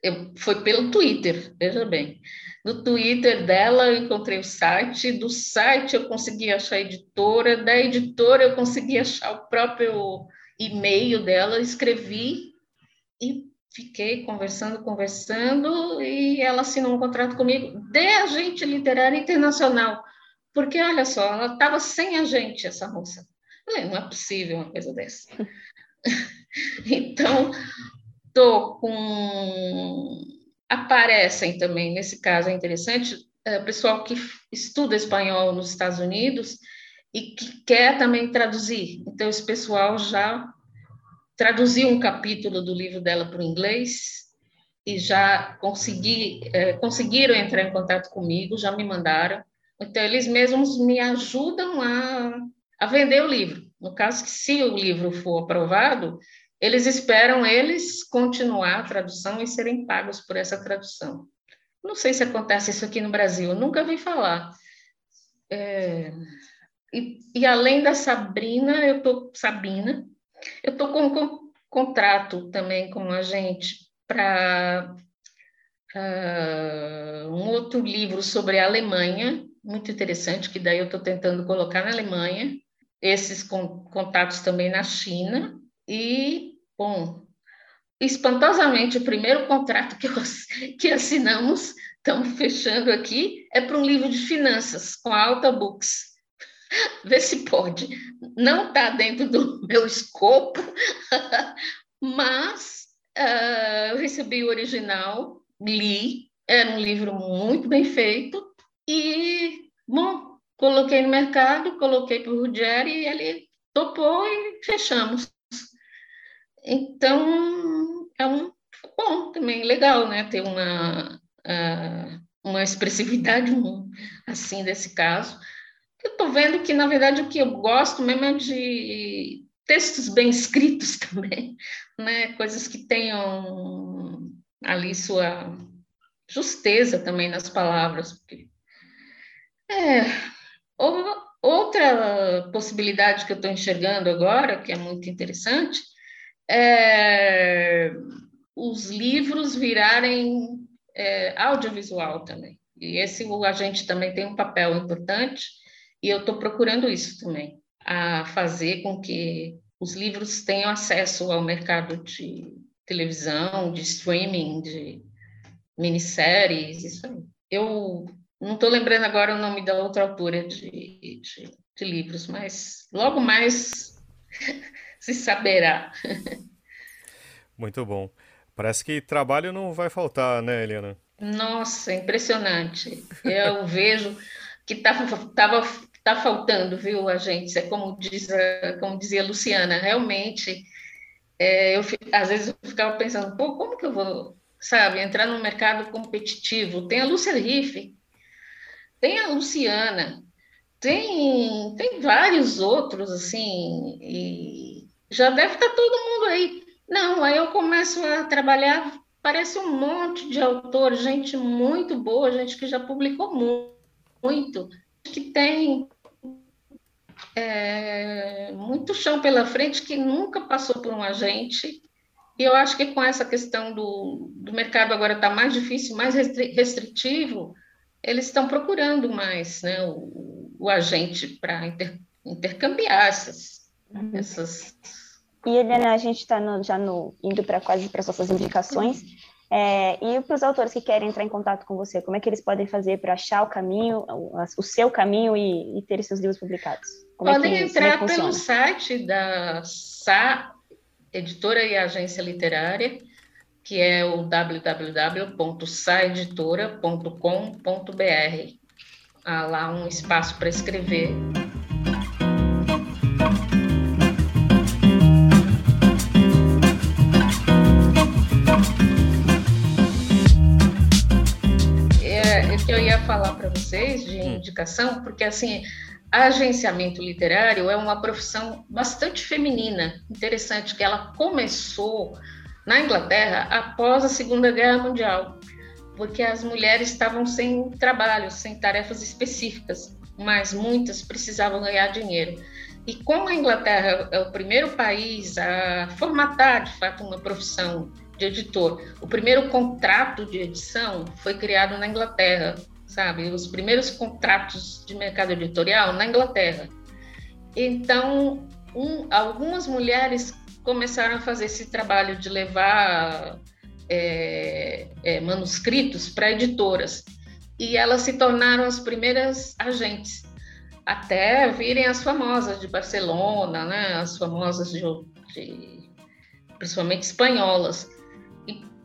eu, foi pelo Twitter, veja bem. No Twitter dela eu encontrei o site, do site eu consegui achar a editora, da editora eu consegui achar o próprio e-mail dela, escrevi e fiquei conversando, conversando, e ela assinou um contrato comigo de agente literário internacional. Porque, olha só, ela estava sem a gente, essa moça. Falei, não é possível uma coisa dessa. então, tô com... Aparecem também, nesse caso é interessante, é, pessoal que estuda espanhol nos Estados Unidos e que quer também traduzir. Então, esse pessoal já traduziu um capítulo do livro dela para o inglês e já consegui, é, conseguiram entrar em contato comigo, já me mandaram. Então, eles mesmos me ajudam a, a vender o livro. No caso, que se o livro for aprovado, eles esperam eles continuar a tradução e serem pagos por essa tradução. Não sei se acontece isso aqui no Brasil, nunca vi falar. É, e, e, além da Sabrina, eu tô Sabina, eu tô com, com contrato também com a gente para uh, um outro livro sobre a Alemanha, muito interessante, que daí eu estou tentando colocar na Alemanha, esses con contatos também na China, e, bom, espantosamente, o primeiro contrato que, eu, que assinamos, estamos fechando aqui, é para um livro de finanças, com a Alta Books. Vê se pode. Não está dentro do meu escopo, mas uh, eu recebi o original, li, era um livro muito bem feito, e, bom, coloquei no mercado, coloquei para o Ruggeri e ele topou e fechamos. Então, é um bom também, legal, né? Ter uma, uma expressividade assim desse caso. Eu estou vendo que, na verdade, o que eu gosto mesmo é de textos bem escritos também, né? Coisas que tenham ali sua justeza também nas palavras. Porque... É, outra possibilidade que eu estou enxergando agora, que é muito interessante, é os livros virarem é, audiovisual também. E esse o agente também tem um papel importante, e eu estou procurando isso também, a fazer com que os livros tenham acesso ao mercado de televisão, de streaming, de minisséries, isso aí. Eu não estou lembrando agora o nome da outra autora de, de, de livros, mas logo mais se saberá. Muito bom. Parece que trabalho não vai faltar, né, Helena? Nossa, impressionante. Eu vejo que estava tava, tá faltando, viu, agentes? É como, diz, como dizia a Luciana, realmente, é, eu, às vezes eu ficava pensando, pô, como que eu vou, sabe, entrar no mercado competitivo? Tem a Lúcia Riff, tem a Luciana, tem, tem vários outros, assim, e já deve estar tá todo mundo aí não, aí eu começo a trabalhar, parece um monte de autor, gente muito boa, gente que já publicou muito, que tem é, muito chão pela frente, que nunca passou por um agente. E eu acho que com essa questão do, do mercado agora está mais difícil, mais restritivo, eles estão procurando mais né, o, o agente para inter, intercambiar essas, uhum. essas e Helena, a gente está já no, indo para quase para as nossas indicações. É, e para os autores que querem entrar em contato com você, como é que eles podem fazer para achar o caminho, o, seu caminho e, e, ter seus livros publicados? Como podem é que, entrar é pelo site da SA, Editora e Agência Literária, que é o www.saeditora.com.br. Há lá um espaço para escrever. que eu ia falar para vocês de hum. indicação, porque assim, agenciamento literário é uma profissão bastante feminina, interessante que ela começou na Inglaterra após a Segunda Guerra Mundial, porque as mulheres estavam sem trabalho, sem tarefas específicas, mas muitas precisavam ganhar dinheiro. E como a Inglaterra é o primeiro país a formatar, de fato, uma profissão de editor. O primeiro contrato de edição foi criado na Inglaterra, sabe? Os primeiros contratos de mercado editorial na Inglaterra. Então, um, algumas mulheres começaram a fazer esse trabalho de levar é, é, manuscritos para editoras e elas se tornaram as primeiras agentes até virem as famosas de Barcelona, né? As famosas de, de principalmente espanholas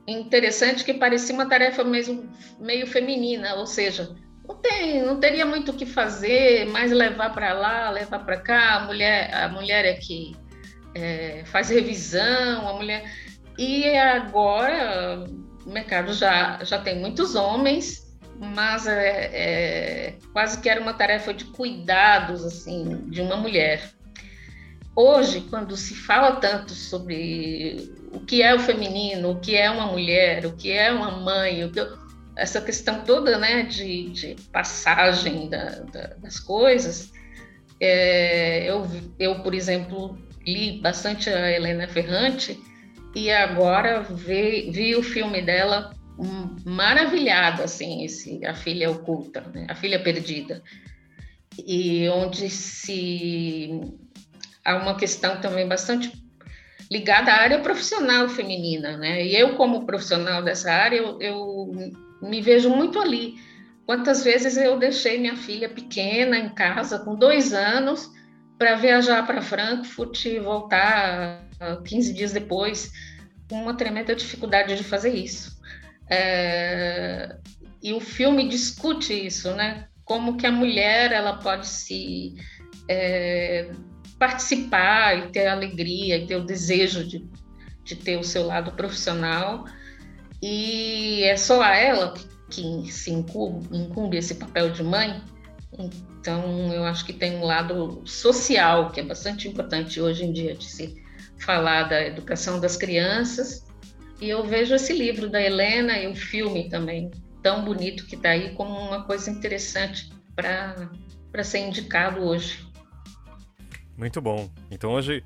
interessante que parecia uma tarefa mesmo meio feminina, ou seja, não tem, não teria muito o que fazer, mais levar para lá, levar para cá, a mulher, a mulher é que é, faz revisão, a mulher e agora o mercado já já tem muitos homens, mas é, é quase que era uma tarefa de cuidados assim de uma mulher. Hoje, quando se fala tanto sobre o que é o feminino, o que é uma mulher, o que é uma mãe, que, essa questão toda né, de, de passagem da, da, das coisas, é, eu, eu, por exemplo, li bastante a Helena Ferrante e agora vi, vi o filme dela maravilhada, assim, esse, a filha oculta, né, a filha perdida, e onde se há uma questão também bastante ligada à área profissional feminina, né? E eu, como profissional dessa área, eu, eu me vejo muito ali. Quantas vezes eu deixei minha filha pequena em casa, com dois anos, para viajar para Frankfurt e voltar 15 dias depois, com uma tremenda dificuldade de fazer isso. É... E o filme discute isso, né? como que a mulher ela pode se é, participar e ter alegria e ter o desejo de, de ter o seu lado profissional e é só a ela que se incumbe, incumbe esse papel de mãe então eu acho que tem um lado social que é bastante importante hoje em dia de se falar da educação das crianças e eu vejo esse livro da Helena e o filme também tão bonito que está aí como uma coisa interessante para ser indicado hoje. Muito bom. Então hoje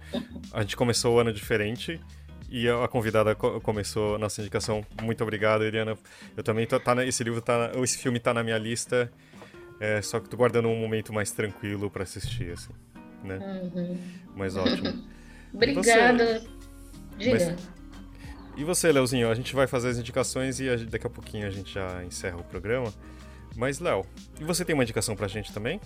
a gente começou o ano diferente e a convidada começou a nossa indicação. Muito obrigado, Eliana. Eu também tô, tá esse livro tá, esse filme está na minha lista. É, só que tô guardando um momento mais tranquilo para assistir, assim, né? Uhum. Mas ótimo. Obrigada. Diga. Mas... E você, Leozinho? A gente vai fazer as indicações e daqui a pouquinho a gente já encerra o programa. Mas, Léo, e você tem uma indicação pra gente também?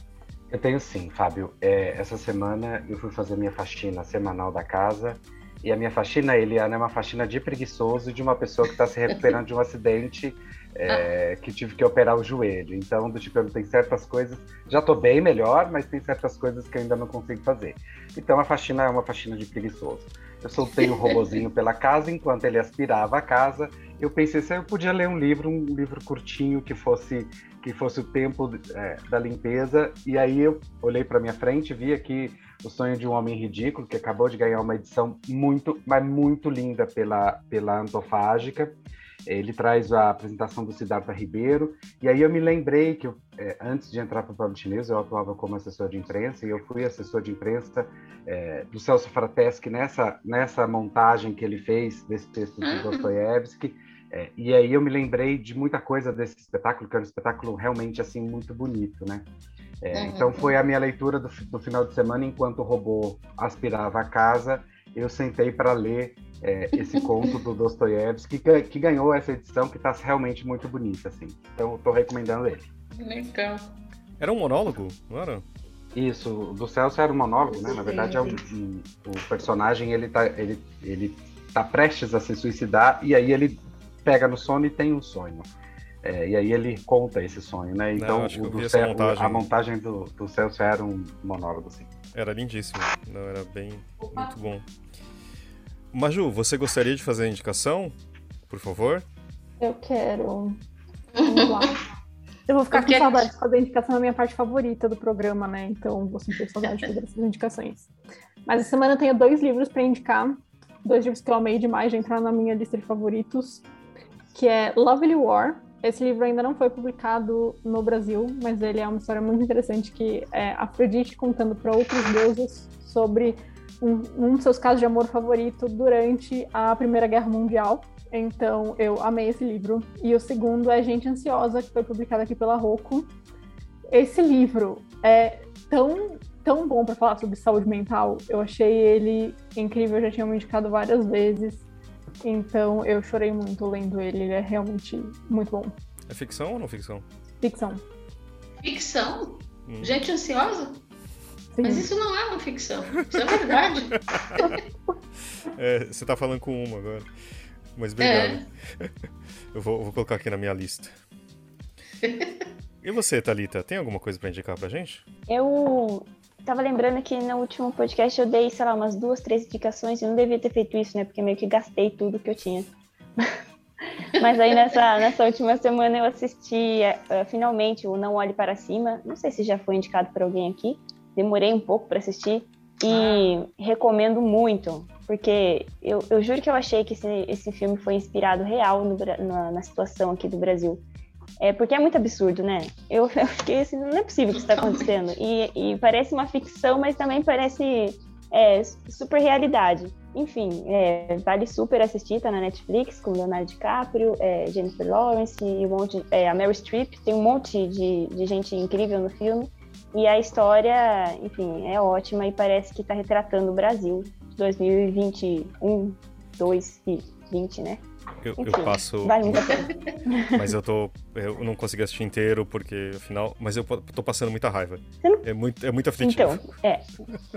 Eu tenho sim, Fábio. É, essa semana eu fui fazer minha faxina semanal da casa. E a minha faxina, Eliana, é uma faxina de preguiçoso de uma pessoa que está se recuperando de um acidente é, que tive que operar o joelho. Então, do tipo, tem certas coisas. Já estou bem melhor, mas tem certas coisas que ainda não consigo fazer. Então, a faxina é uma faxina de preguiçoso. Eu soltei o robozinho pela casa enquanto ele aspirava a casa. Eu pensei se eu podia ler um livro, um livro curtinho que fosse que fosse o tempo é, da limpeza. E aí eu olhei para minha frente, vi aqui o sonho de um homem ridículo que acabou de ganhar uma edição muito, mas muito linda pela pela Antofágica. Ele traz a apresentação do Siddhartha Ribeiro, e aí eu me lembrei que eu, é, antes de entrar para o Public News, eu atuava como assessor de imprensa, e eu fui assessor de imprensa é, do Celso Frateschi nessa, nessa montagem que ele fez desse texto de uhum. Dostoiévski, é, e aí eu me lembrei de muita coisa desse espetáculo, que era um espetáculo realmente assim muito bonito, né? É, uhum. Então foi a minha leitura do, do, final de semana enquanto o robô aspirava a casa. Eu sentei para ler é, esse conto do Dostoiévski, que, que, ganhou essa edição, que está realmente muito bonita, assim. Então, estou recomendando ele. Legal. Era um monólogo, não era? Isso, do Celso era um monólogo, né? Na verdade, é um, um, o personagem ele tá, ele, ele tá prestes a se suicidar e aí ele pega no sono e tem um sonho. É, e aí ele conta esse sonho, né? Então não, o do Cel, montagem. a montagem do, do Celso era um monólogo, sim. Era lindíssimo, não, era bem muito bom. Maju, você gostaria de fazer a indicação? Por favor? Eu quero. Vamos lá. Eu vou ficar com saudade de fazer a indicação na minha parte favorita do programa, né? Então vou sentir saudade de fazer essas indicações. Mas essa semana eu tenho dois livros para indicar. Dois livros que eu amei demais, já entraram na minha lista de favoritos. Que é Lovely War. Esse livro ainda não foi publicado no Brasil, mas ele é uma história muito interessante que é Afrodite contando para outros deuses sobre um, um dos seus casos de amor favorito durante a Primeira Guerra Mundial. Então, eu amei esse livro. E o segundo é Gente Ansiosa, que foi publicado aqui pela Rocco. Esse livro é tão, tão bom para falar sobre saúde mental. Eu achei ele incrível, eu já tinha me indicado várias vezes. Então, eu chorei muito lendo ele. Ele é realmente muito bom. É ficção ou não ficção? Ficção. Ficção? Hum. Gente Ansiosa? Sim. Mas isso não é uma ficção, isso é verdade. é, você tá falando com uma agora. Mas obrigado. É. Eu vou, vou, colocar aqui na minha lista. E você, Thalita, tem alguma coisa para indicar pra gente? Eu tava lembrando que no último podcast eu dei, sei lá, umas duas, três indicações e não devia ter feito isso, né? Porque meio que gastei tudo que eu tinha. Mas aí nessa, nessa última semana eu assisti uh, finalmente o Não Olhe Para Cima. Não sei se já foi indicado por alguém aqui demorei um pouco para assistir e ah. recomendo muito, porque eu, eu juro que eu achei que esse, esse filme foi inspirado real no, na, na, situação aqui do Brasil. É porque é muito absurdo, né? Eu, eu fiquei assim, não é possível que isso está acontecendo. E, e, parece uma ficção, mas também parece é, super realidade. Enfim, é, vale super assistir, tá na Netflix, com Leonardo DiCaprio, é, Jennifer Lawrence e um monte, é, a Meryl Streep, tem um monte de, de gente incrível no filme. E a história, enfim, é ótima e parece que está retratando o Brasil de 2021, 2 e 20, né? Eu, Enfim, eu passo. Vale muito a pena. Mas eu tô. Eu não consegui assistir inteiro, porque afinal. Mas eu tô passando muita raiva. É muito, é muito aflitivo. Então, é.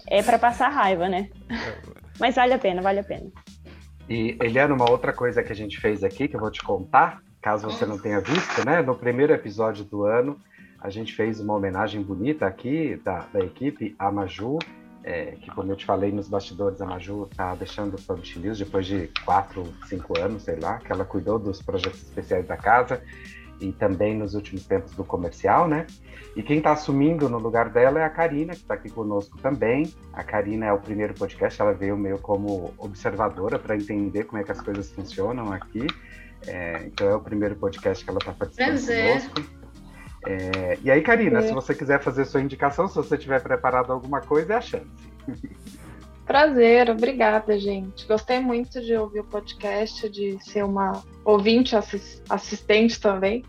É pra passar raiva, né? Mas vale a pena, vale a pena. E, Eliana, uma outra coisa que a gente fez aqui, que eu vou te contar, caso você não tenha visto, né? No primeiro episódio do ano, a gente fez uma homenagem bonita aqui da, da equipe a Maju, é, que como eu te falei nos bastidores, a Maju está deixando o Publish News depois de quatro, cinco anos, sei lá, que ela cuidou dos projetos especiais da casa e também nos últimos tempos do comercial, né? E quem está assumindo no lugar dela é a Karina, que está aqui conosco também. A Karina é o primeiro podcast, ela veio meio como observadora para entender como é que as coisas funcionam aqui. É, então é o primeiro podcast que ela está participando Prazer. conosco. É, e aí, Karina, é. se você quiser fazer sua indicação, se você tiver preparado alguma coisa, é a chance. Prazer, obrigada, gente. Gostei muito de ouvir o podcast, de ser uma ouvinte assistente também,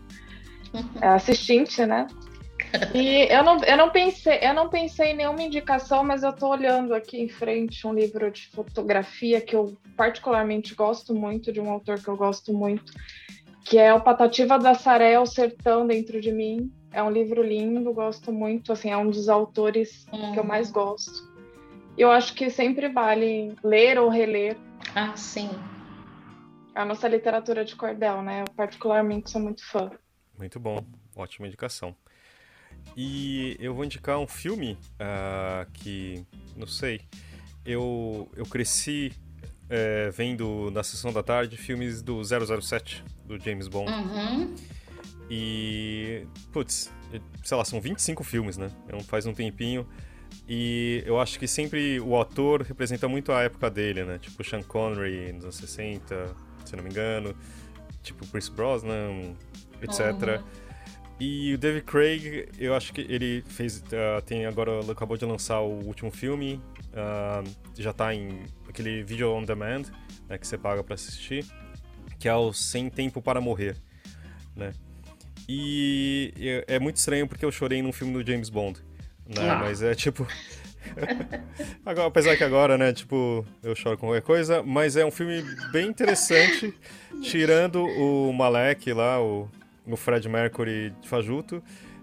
é, assistente, né? E eu não, eu não pensei, eu não pensei em nenhuma indicação, mas eu estou olhando aqui em frente um livro de fotografia que eu particularmente gosto muito, de um autor que eu gosto muito, que é o Patativa da Saré, O Sertão Dentro de Mim. É um livro lindo, gosto muito, assim, é um dos autores uhum. que eu mais gosto. Eu acho que sempre vale ler ou reler. Ah, sim. A nossa literatura de cordel, né? Eu particularmente sou muito fã. Muito bom, ótima indicação. E eu vou indicar um filme uh, que, não sei, eu, eu cresci é, vendo na sessão da tarde filmes do 007, do James Bond. Uhum. E, putz, sei lá, são 25 filmes, né? É faz um tempinho. E eu acho que sempre o autor representa muito a época dele, né? Tipo Sean Connery nos anos 60, se não me engano. Tipo Chris Brosnan, etc. Uhum. E o David Craig, eu acho que ele fez. Uh, tem agora acabou de lançar o último filme. Uh, já tá em aquele vídeo on demand, né, que você paga para assistir, que é o Sem Tempo para Morrer, né? E é muito estranho porque eu chorei num filme do James Bond, né? Ah. Mas é tipo agora, apesar que agora, né, tipo, eu choro com qualquer coisa, mas é um filme bem interessante, tirando o Malek lá, o, o Fred Mercury fajuto,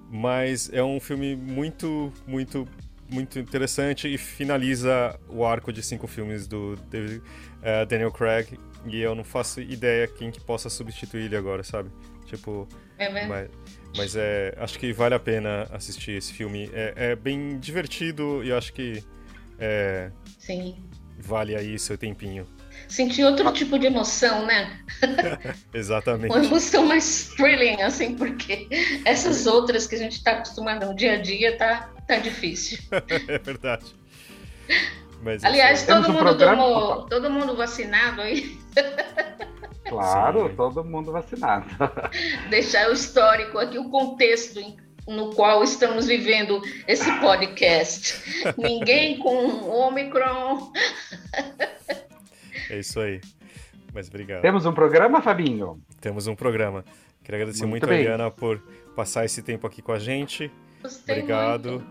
mas é um filme muito, muito muito interessante e finaliza o arco de cinco filmes do David, uh, Daniel Craig e eu não faço ideia quem que possa substituir ele agora, sabe? Tipo, é mesmo? Mas, mas é, acho que vale a pena assistir esse filme. É, é bem divertido e acho que é, Sim. vale aí seu tempinho. Sentir outro tipo de emoção, né? Exatamente. Uma emoção mais thrilling, assim, porque essas outras que a gente está acostumado no dia a dia tá Tá difícil. é verdade. Mas Aliás, todo mundo, um tomou, todo mundo vacinado aí? Claro, Sim. todo mundo vacinado. Deixar o histórico aqui, o contexto no qual estamos vivendo esse podcast. Ninguém com Omicron. É isso aí. Mas obrigado. Temos um programa, Fabinho? Temos um programa. Queria agradecer muito, muito a Eliana por passar esse tempo aqui com a gente. Gostei Obrigado.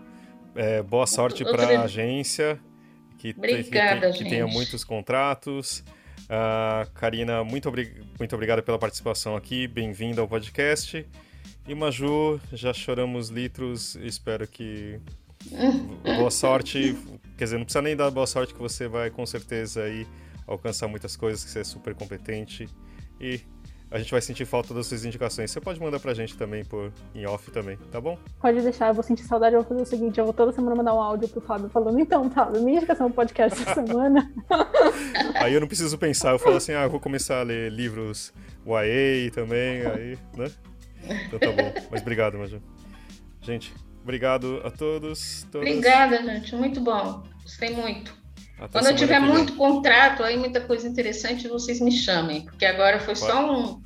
É, boa sorte para a agência. Que, Obrigada, que, que, que tenha muitos contratos. Uh, Karina, muito, obri muito obrigado pela participação aqui. Bem-vinda ao podcast. E Maju, já choramos litros. Espero que. boa sorte. Quer dizer, não precisa nem dar boa sorte, que você vai com certeza aí alcançar muitas coisas, que você é super competente. E a gente vai sentir falta das suas indicações. Você pode mandar pra gente também por em off também, tá bom? Pode deixar, eu vou sentir saudade, eu vou fazer o seguinte, eu vou toda semana mandar um áudio pro Fábio falando, então, Fábio, minha indicação pro podcast essa semana. aí eu não preciso pensar, eu falo assim, ah, eu vou começar a ler livros YA também, aí, né? Então tá bom. Mas obrigado, Maju. Gente, obrigado a todos. Todas. Obrigada, gente. Muito bom. Gostei muito. Até Quando eu tiver muito contrato, aí muita coisa interessante, vocês me chamem, porque agora foi Pode. só um,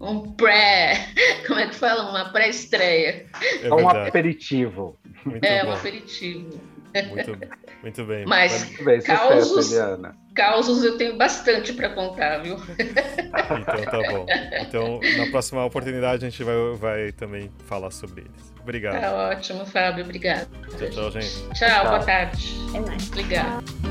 um pré, como é que fala? Uma pré-estreia. É um aperitivo. Muito é, bom. um aperitivo. Muito, muito bem. Mas muito bem, causos, causos eu tenho bastante para contar, viu? Então tá bom. Então, na próxima oportunidade, a gente vai, vai também falar sobre eles. Obrigado. Tá ótimo, Fábio. Obrigado. Tchau, tchau, gente. Tchau, tchau. boa tarde. É mais. Obrigado.